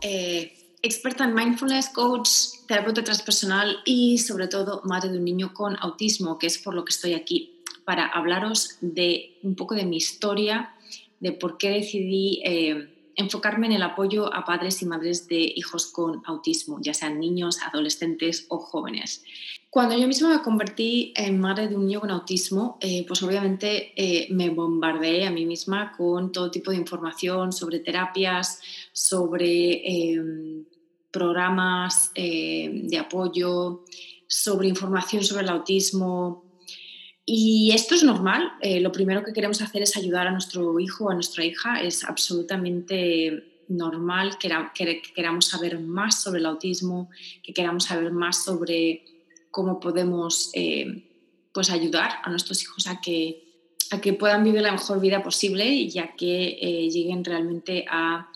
Eh, experta en mindfulness, coach, terapeuta transpersonal y sobre todo madre de un niño con autismo, que es por lo que estoy aquí, para hablaros de un poco de mi historia, de por qué decidí eh, enfocarme en el apoyo a padres y madres de hijos con autismo, ya sean niños, adolescentes o jóvenes. Cuando yo misma me convertí en madre de un niño con autismo, eh, pues obviamente eh, me bombardeé a mí misma con todo tipo de información sobre terapias, sobre em, programas eh, de apoyo, sobre información sobre el autismo. Y esto es normal. lo primero que queremos hacer es ayudar a nuestro hijo o a nuestra hija. Es absolutamente normal que queramos saber más sobre el autismo, que queramos saber más sobre cómo podemos eh, pues ayudar a nuestros hijos a que, a que puedan vivir la mejor vida posible y a que eh, lleguen realmente a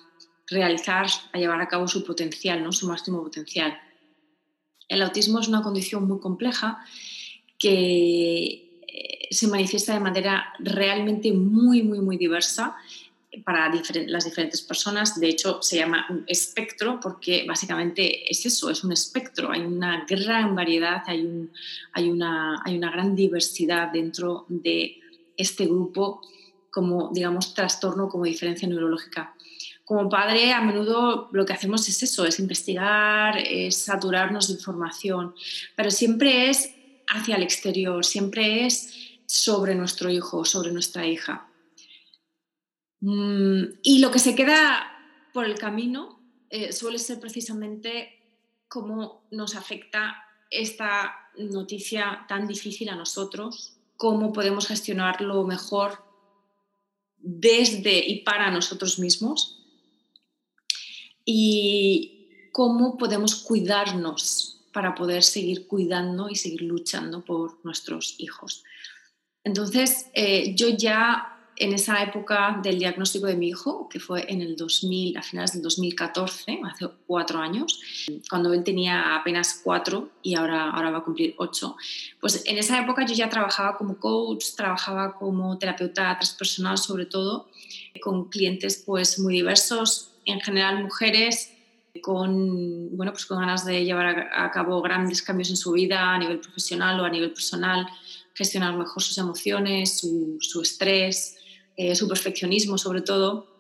realizar, a llevar a cabo su potencial, ¿no? su máximo potencial. El autismo es una condición muy compleja que eh, se manifiesta de manera realmente muy, muy, muy diversa para las diferentes personas. De hecho, se llama espectro porque básicamente es eso, es un espectro. Hay una gran variedad, hay, hay, una, hay una gran diversidad dentro de este grupo como, digamos, trastorno, como diferencia neurológica. Como padre, a menudo lo que hacemos es eso, es investigar, es saturarnos de información, pero siempre es hacia el exterior, siempre es sobre nuestro hijo, sobre nuestra hija. Mm, y lo que se queda por el camino eh, suele ser precisamente cómo nos afecta esta noticia tan difícil a nosotros, cómo podemos gestionarlo mejor desde y para nosotros mismos y cómo podemos cuidarnos para poder seguir cuidando y seguir luchando por nuestros hijos. Entonces, eh, yo ya en esa época del diagnóstico de mi hijo, que fue en el 2000, a finales del 2014, hace cuatro años, cuando él tenía apenas cuatro y ahora, ahora va a cumplir ocho, pues en esa época yo ya trabajaba como coach, trabajaba como terapeuta transpersonal sobre todo, con clientes pues muy diversos, en general mujeres con, bueno, pues con ganas de llevar a cabo grandes cambios en su vida a nivel profesional o a nivel personal, gestionar mejor sus emociones, su, su estrés, eh, su perfeccionismo sobre todo,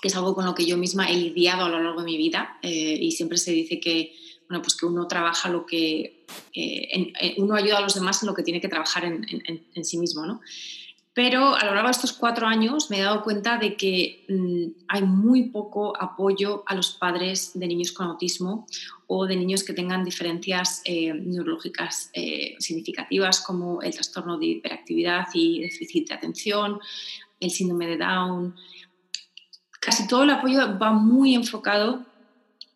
que es algo con lo que yo misma he lidiado a lo largo de mi vida eh, y siempre se dice que, bueno, pues que uno trabaja lo que, eh, uno ayuda a los demás en lo que tiene que trabajar en, sí mismo, ¿no? Pero a lo largo de estos cuatro años me he dado cuenta de que mm, hay muy poco apoyo a los padres de niños con autismo o de niños que tengan diferencias neurológicas significativas como el trastorno de hiperactividad y déficit de atención el síndrome de Down. Casi todo el apoyo va muy enfocado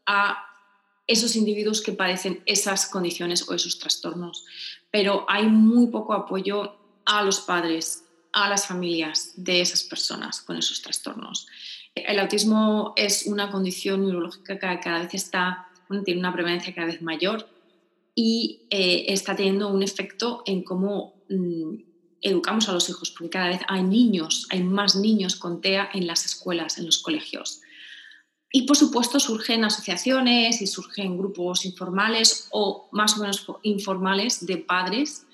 a esos individuos que padecen esas condiciones o esos trastornos, pero hay muy poco apoyo a los padres, a las familias de esas personas con esos trastornos. El autismo es una condición neurológica que cada vez está, tiene una prevalencia cada vez mayor y eh, está teniendo un efecto en cómo mm, educamos a los hijos, porque cada vez hay niños, hay más niños con TEA en las escuelas, en los colegios. Y por supuesto surgen asociaciones y surgen grupos informales o más o menos informales de padres,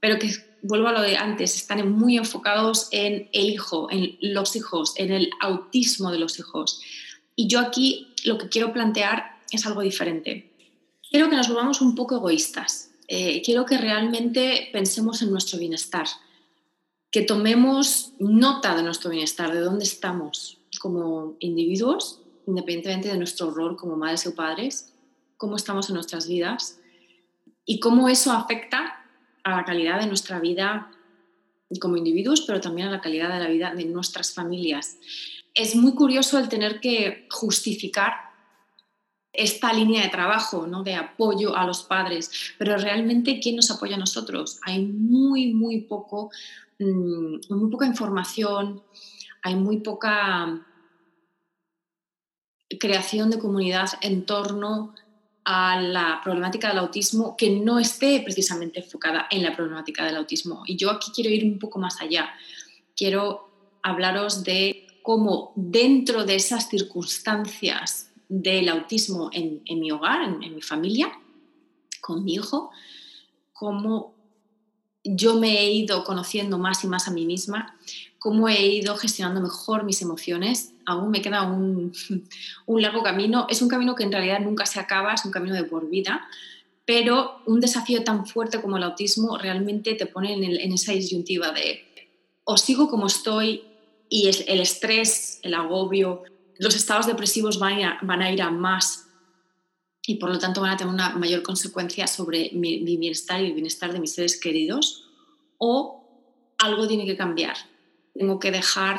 pero que, vuelvo a lo de antes, están muy enfocados en el hijo, en los hijos, en el autismo de los hijos. Y yo aquí lo que quiero plantear es algo diferente. Quiero que nos volvamos un poco egoístas. Eh, quiero que realmente pensemos en nuestro bienestar que tomemos nota de nuestro bienestar, de dónde estamos como individuos, independientemente de nuestro rol como madres o padres, cómo estamos en nuestras vidas y cómo eso afecta a la calidad de nuestra vida como individuos, pero también a la calidad de la vida de nuestras familias. Es muy curioso el tener que justificar esta línea de trabajo, ¿no? de apoyo a los padres, pero realmente ¿quién nos apoya a nosotros? Hay muy, muy poco, mm, muy poca información, hay muy poca creación de comunidad en torno a la problemática del autismo que no esté precisamente enfocada en la problemática del autismo. Y yo aquí quiero ir un poco más allá. Quiero hablaros de cómo dentro de esas circunstancias del autismo en, mi hogar, en, en, mi familia, con mi hijo, cómo yo me he ido conociendo más y más a mí misma, cómo he ido gestionando mejor mis emociones. Aún me queda un, largo camino. Es un camino que en realidad nunca se acaba, es un camino de por vida, pero un desafío tan fuerte como el autismo realmente te pone en, esa disyuntiva de o sigo como estoy y el, estrés, el agobio, los estados depresivos van a, van a ir a más y por lo tanto van a tener una mayor consecuencia sobre mi, bienestar y el bienestar de mis seres queridos, o algo tiene que cambiar tengo que dejar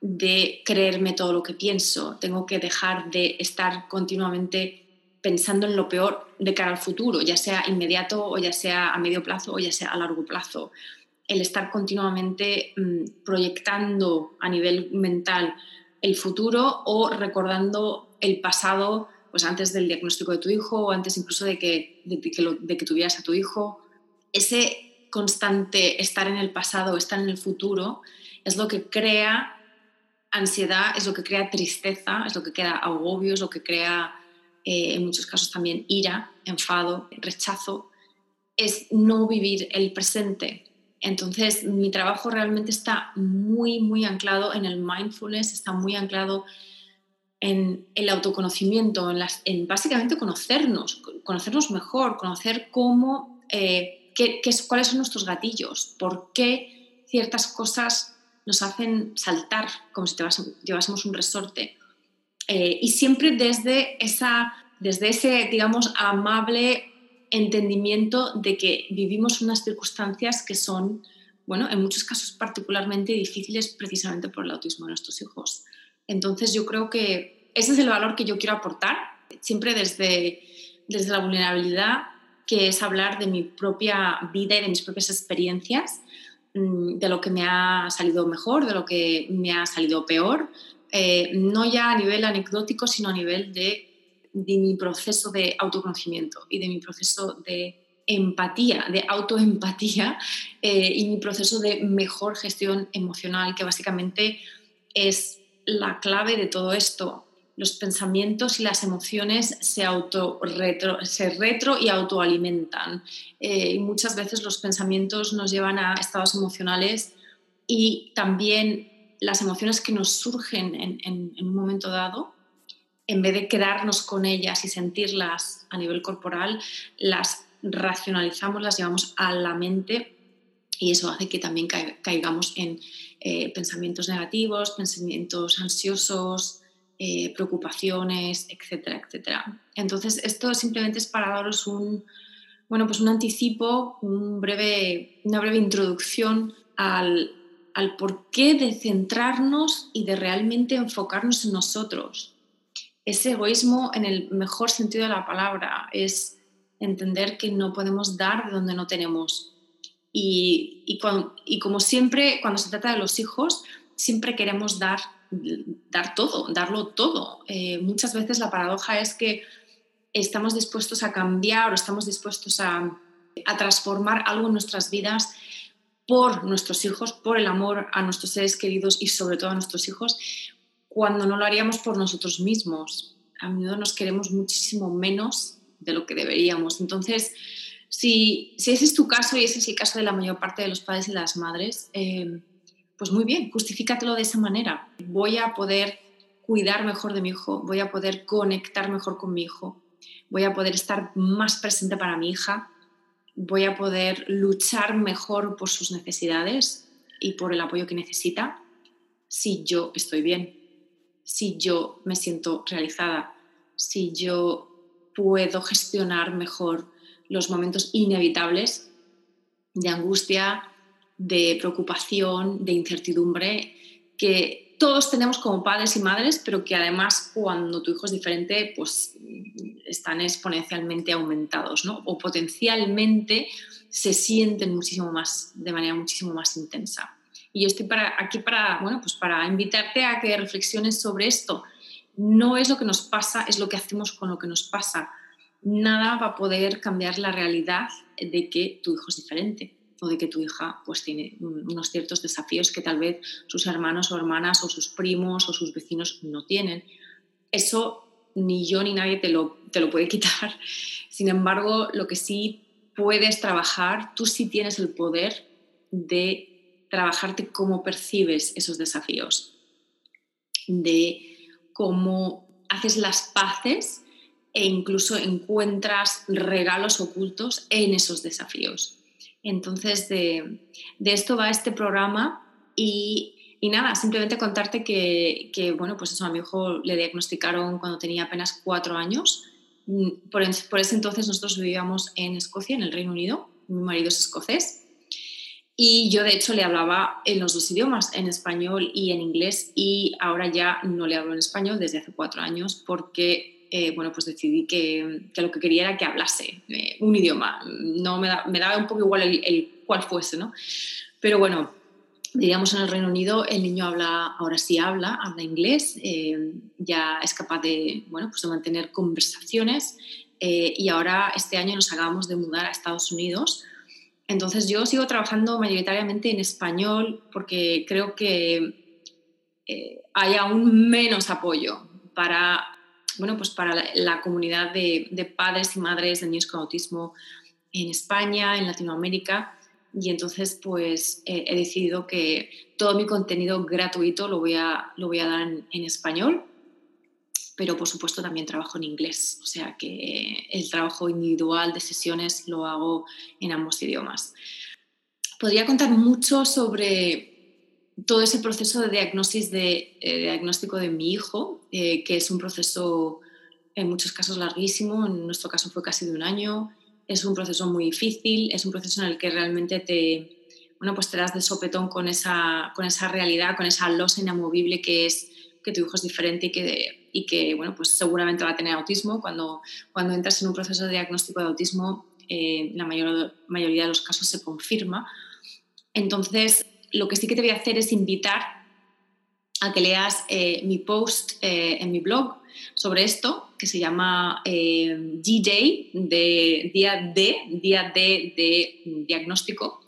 de creerme todo lo que pienso, tengo que dejar de estar continuamente pensando en lo peor de cara al futuro, ya sea inmediato o ya sea a medio plazo o ya sea a largo plazo. El estar continuamente mm, proyectando a nivel mental el futuro o recordando el pasado, pues antes del diagnóstico de tu hijo o antes incluso de que, de, que, tuvieras a tu hijo. Ese constante estar en el pasado, estar en el futuro, es lo que crea ansiedad, es lo que crea tristeza, es lo que crea agobio, es lo que crea eh, en muchos casos también ira, enfado, rechazo, es no vivir el presente. Entonces mi trabajo realmente está muy, muy anclado en el mindfulness, está muy anclado en el autoconocimiento, en, básicamente conocernos, conocernos mejor, conocer cómo, eh, qué, cuáles son nuestros gatillos, por qué ciertas cosas nos hacen saltar como si llevásemos un resorte. Eh, y siempre desde, esa, desde ese, digamos, amable entendimiento de que vivimos unas circunstancias que son, bueno, en muchos casos particularmente difíciles precisamente por el autismo de nuestros hijos. Entonces yo creo que ese es el valor que yo quiero aportar, siempre desde, desde la vulnerabilidad, que es hablar de mi propia vida y de mis propias experiencias, Mm, de lo que me ha salido mejor, de lo que me ha salido peor, eh, no ya a nivel anecdótico, sino a nivel de, mi proceso de autoconocimiento y de mi proceso de empatía, de autoempatía eh, y mi proceso de mejor gestión emocional, que básicamente es la clave de todo esto los pensamientos y las emociones se, auto retro, se retro y autoalimentan. Eh, y muchas veces los pensamientos nos llevan a estados emocionales y también las emociones que nos surgen en, un momento dado, en vez de quedarnos con ellas y sentirlas a nivel corporal, las racionalizamos, las llevamos a la mente y eso hace que también caigamos en eh, pensamientos negativos, pensamientos ansiosos, eh, preocupaciones, etcétera, etcétera. Entonces, esto simplemente es para daros un, bueno, pues un anticipo, un breve, una breve introducción al, al porqué de centrarnos y de realmente enfocarnos en nosotros. Ese egoísmo, en el mejor sentido de la palabra, es entender que no podemos dar de donde no tenemos. Y, y, como siempre, cuando se trata de los hijos, siempre queremos dar dar todo, darlo todo. Eh, muchas veces la paradoja es que estamos dispuestos a cambiar o estamos dispuestos a, transformar algo en nuestras vidas por nuestros hijos, por el amor a nuestros seres queridos y sobre todo a nuestros hijos, cuando no lo haríamos por nosotros mismos. A menudo nos queremos muchísimo menos de lo que deberíamos. Entonces, si, ese es tu caso y ese es el caso de la mayor parte de los padres y las madres, eh, pues muy bien, justifícatelo de esa manera. Voy a poder cuidar mejor de mi hijo, voy a poder conectar mejor con mi hijo, voy a poder estar más presente para mi hija, voy a poder luchar mejor por sus necesidades y por el apoyo que necesita si yo estoy bien, si yo me siento realizada, si yo puedo gestionar mejor los momentos inevitables de angustia, de preocupación, de incertidumbre que todos tenemos como padres y madres, pero que además cuando tu hijo es diferente, pues están exponencialmente aumentados, ¿no? O potencialmente se sienten muchísimo más, de manera muchísimo más intensa. Y yo estoy para, aquí para, bueno, pues para invitarte a que reflexiones sobre esto. No es lo que nos pasa, es lo que hacemos con lo que nos pasa. Nada va a poder cambiar la realidad de que tu hijo es diferente o de que tu hija pues tiene unos ciertos desafíos que tal vez sus hermanos o hermanas o sus primos o sus vecinos no tienen. Eso ni yo ni nadie te lo, te lo puede quitar. Sin embargo, lo que sí puedes trabajar, tú sí tienes el poder de trabajarte cómo percibes esos desafíos, de cómo haces las paces e incluso encuentras regalos ocultos en esos desafíos. Entonces, de, esto va este programa y, nada, simplemente contarte que, bueno, pues eso, a mi hijo le diagnosticaron cuando tenía apenas cuatro años. Mm, por, por ese entonces nosotros vivíamos en Escocia, en el Reino Unido. Mi marido es escocés. Y yo de hecho le hablaba en los dos idiomas, en español y en inglés, y ahora ya no le hablo en español desde hace cuatro años porque eh, bueno, pues decidí que, lo que quería era que hablase eh, un idioma. No me, daba un poco igual el, cual fuese, ¿no? Pero bueno, digamos en el Reino Unido el niño habla, ahora sí habla, habla inglés, eh, ya es capaz de, bueno, pues de mantener conversaciones y ahora este año nos acabamos de mudar a Estados Unidos. Entonces yo sigo trabajando mayoritariamente en español porque creo que hay aún menos apoyo para bueno, pues para la, comunidad de, padres y madres de niños con autismo en España, en Latinoamérica. Y entonces, pues he decidido que todo mi contenido gratuito lo voy a, lo voy a dar en, español, pero por supuesto también trabajo en inglés. O sea que el trabajo individual de sesiones lo hago en ambos idiomas. Podría contar mucho sobre todo ese proceso de eh, diagnóstico de mi hijo, eh, que es un proceso en muchos casos larguísimo, en nuestro caso fue casi de un año, es un proceso muy difícil, es un proceso en el que realmente te, bueno, pues te das de sopetón con esa, con esa realidad, con esa losa inamovible que es que tu hijo es diferente y que, y que bueno, pues seguramente va a tener autismo. Cuando, cuando entras en un proceso de diagnóstico de autismo, eh, la mayor, mayoría de los casos se confirma. Entonces, lo que sí que te voy a hacer es invitar a que leas eh, mi post eh, en mi blog sobre esto, que se llama eh, D-Day, de día D, día D de diagnóstico,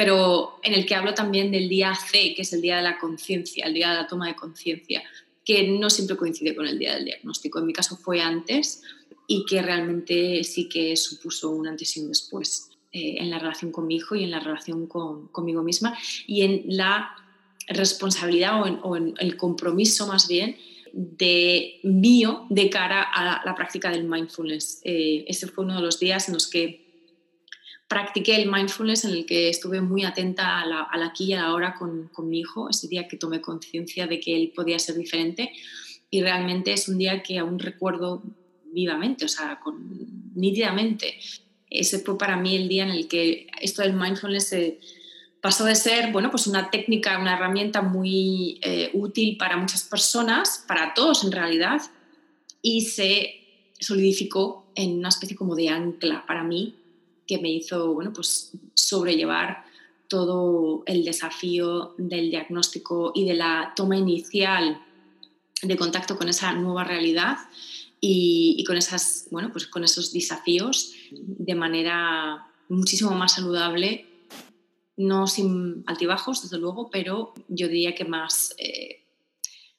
pero en el que hablo también del día C, que es el día de la conciencia, el día de la toma de conciencia, que no siempre coincide con el día del diagnóstico. En mi caso fue antes y que realmente sí que supuso un antes y un después. Eh, en la relación con mi hijo y en la relación con, conmigo misma y en la responsabilidad o en, el compromiso más bien de mío de cara a la, práctica del mindfulness. Eh, ese fue uno de los días en los que practiqué el mindfulness, en el que estuve muy atenta a la, aquí y a la hora con, con mi hijo, ese día que tomé conciencia de que él podía ser diferente. Y realmente es un día que aún recuerdo vivamente, o sea, con, nítidamente. Ese fue para mí el día en el que esto del mindfulness pasó de ser bueno, pues una técnica, una herramienta muy eh, útil para muchas personas, para todos en realidad, y se solidificó en una especie como de ancla para mí que me hizo bueno, pues sobrellevar todo el desafío del diagnóstico y de la toma inicial de contacto con esa nueva realidad y, con, esas, bueno, pues con esos desafíos de manera muchísimo más saludable, no sin altibajos, desde luego, pero yo diría que más, eh,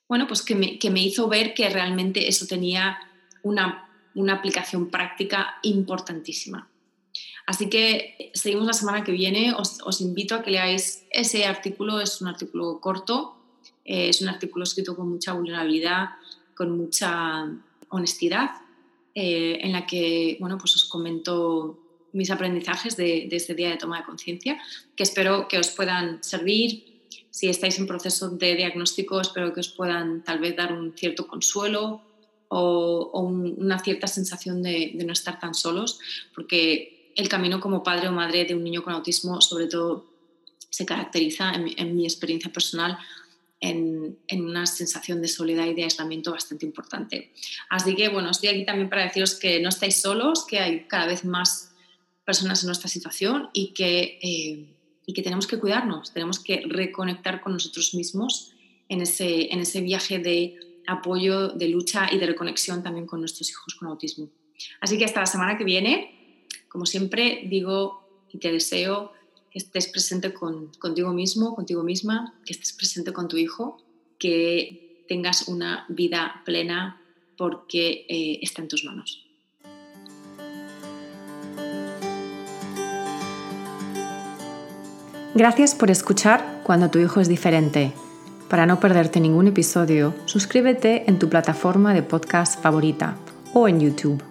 bueno, pues que me, que me, hizo ver que realmente eso tenía una, una aplicación práctica importantísima. Así que seguimos la semana que viene. Os, os, invito a que leáis ese artículo. Es un artículo corto, eh, es un artículo escrito con mucha vulnerabilidad, con mucha honestidad, eh, en la que bueno, pues os comento mis aprendizajes de, este día de toma de conciencia, que espero que os puedan servir. Si estáis en proceso de diagnóstico, espero que os puedan tal vez dar un cierto consuelo o, una cierta sensación de, de no estar tan solos, porque el camino como padre o madre de un niño con autismo, sobre todo se caracteriza, en mi, experiencia personal, en, una sensación de soledad y de aislamiento bastante importante. Así que, bueno, estoy aquí también para deciros que no estáis solos, que hay cada vez más personas en nuestra situación y que, eh, y que tenemos que cuidarnos, tenemos que reconectar con nosotros mismos en ese, en ese viaje de apoyo, de lucha y de reconexión también con nuestros hijos con autismo. Así que hasta la semana que viene, como siempre digo y te deseo que estés presente contigo mismo, contigo misma, que estés presente con tu hijo, que tengas una vida plena porque eh, está en tus manos. Gracias por escuchar Cuando tu hijo es diferente. Para no perderte ningún episodio, suscríbete en tu plataforma de podcast favorita o en YouTube.